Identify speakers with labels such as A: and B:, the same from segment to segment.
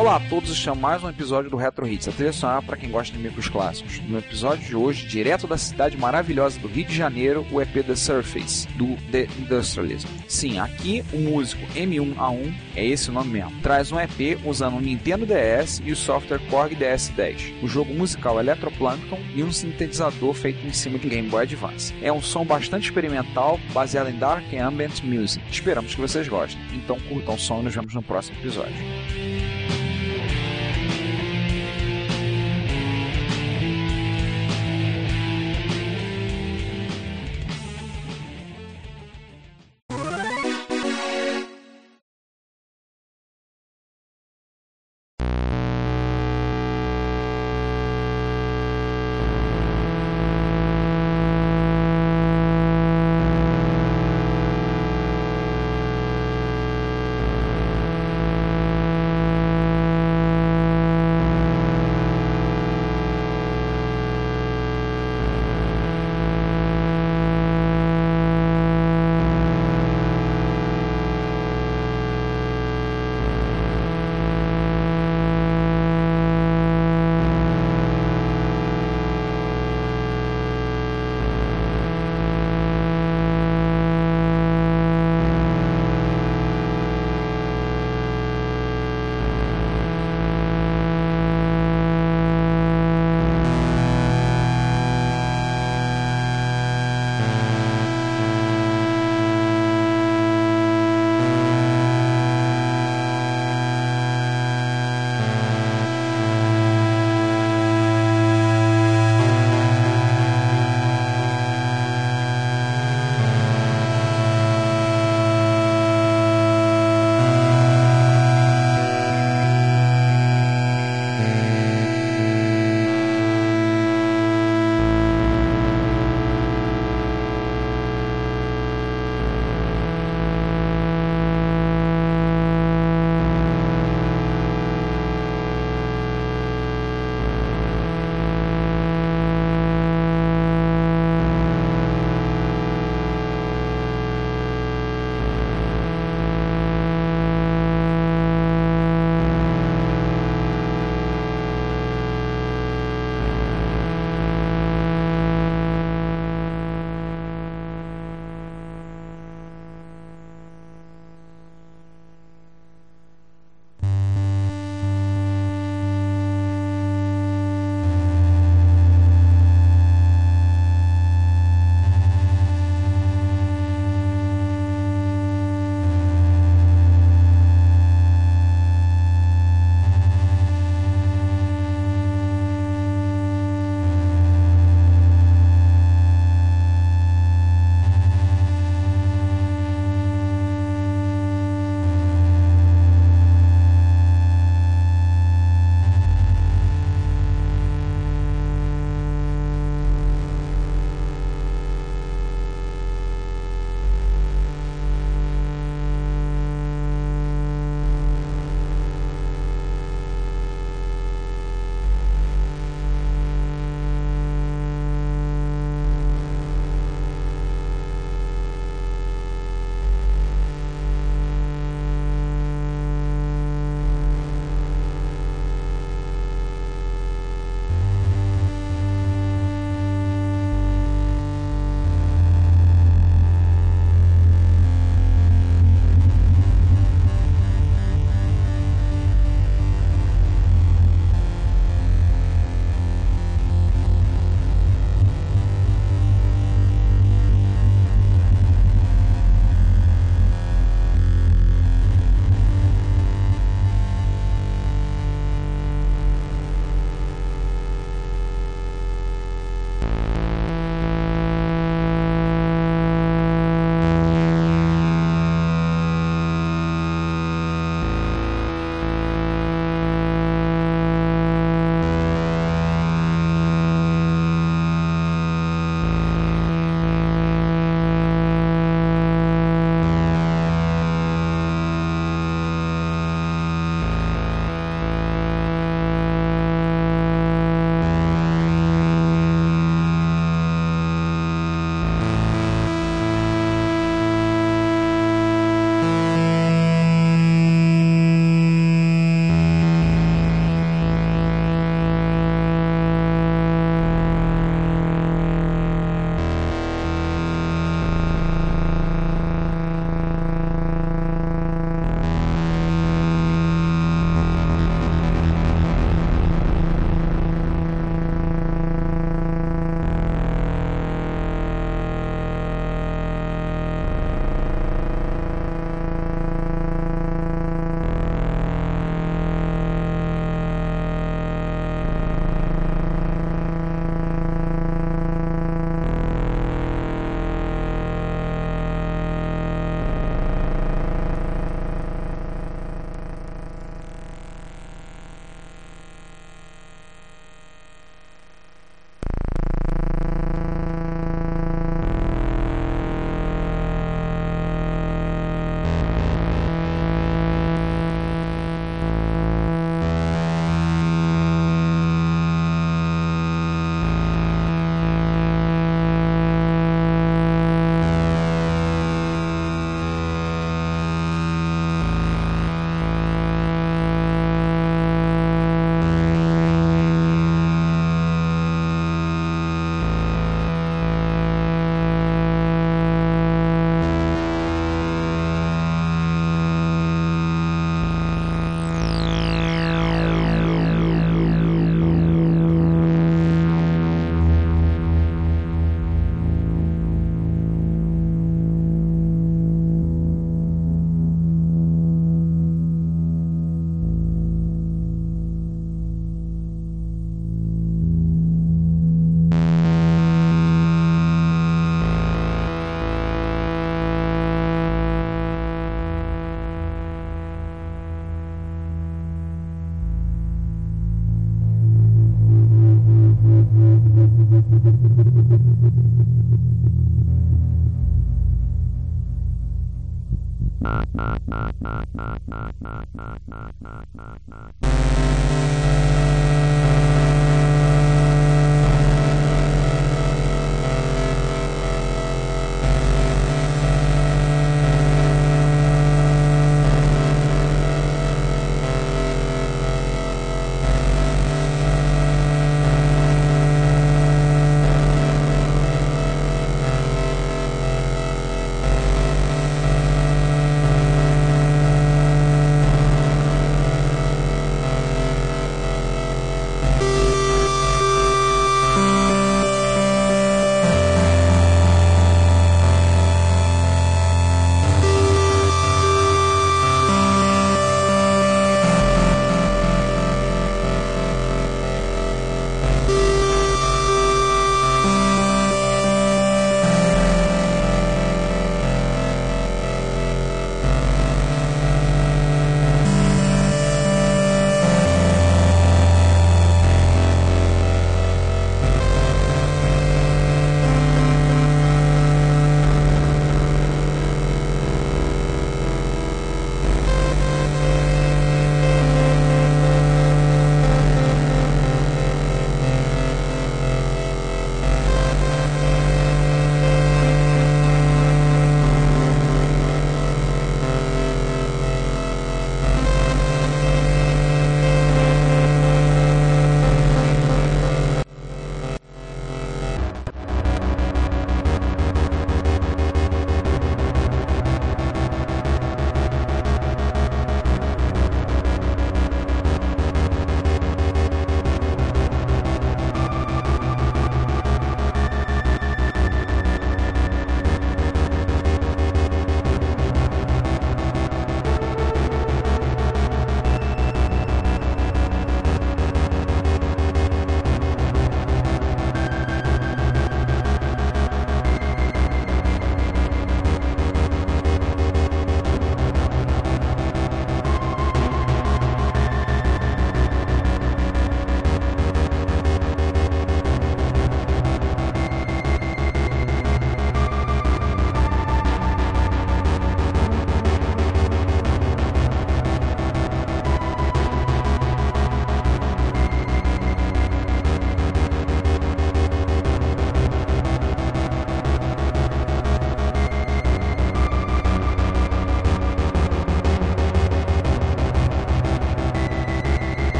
A: Olá a todos, este é mais um episódio do Retro Hits, a trilha sonora para quem gosta de micros clássicos. No episódio de hoje, direto da cidade maravilhosa do Rio de Janeiro, o EP The Surface, do The Industrialism. Sim, aqui o músico M1A1, é esse o nome mesmo, traz um EP usando um Nintendo DS e o software Korg DS10, o jogo musical Electroplankton e um sintetizador feito em cima de Game Boy Advance. É um som bastante experimental, baseado em Dark Ambient Music. Esperamos que vocês gostem. Então curtam o som e nos vemos no próximo episódio.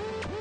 A: Woo-hoo!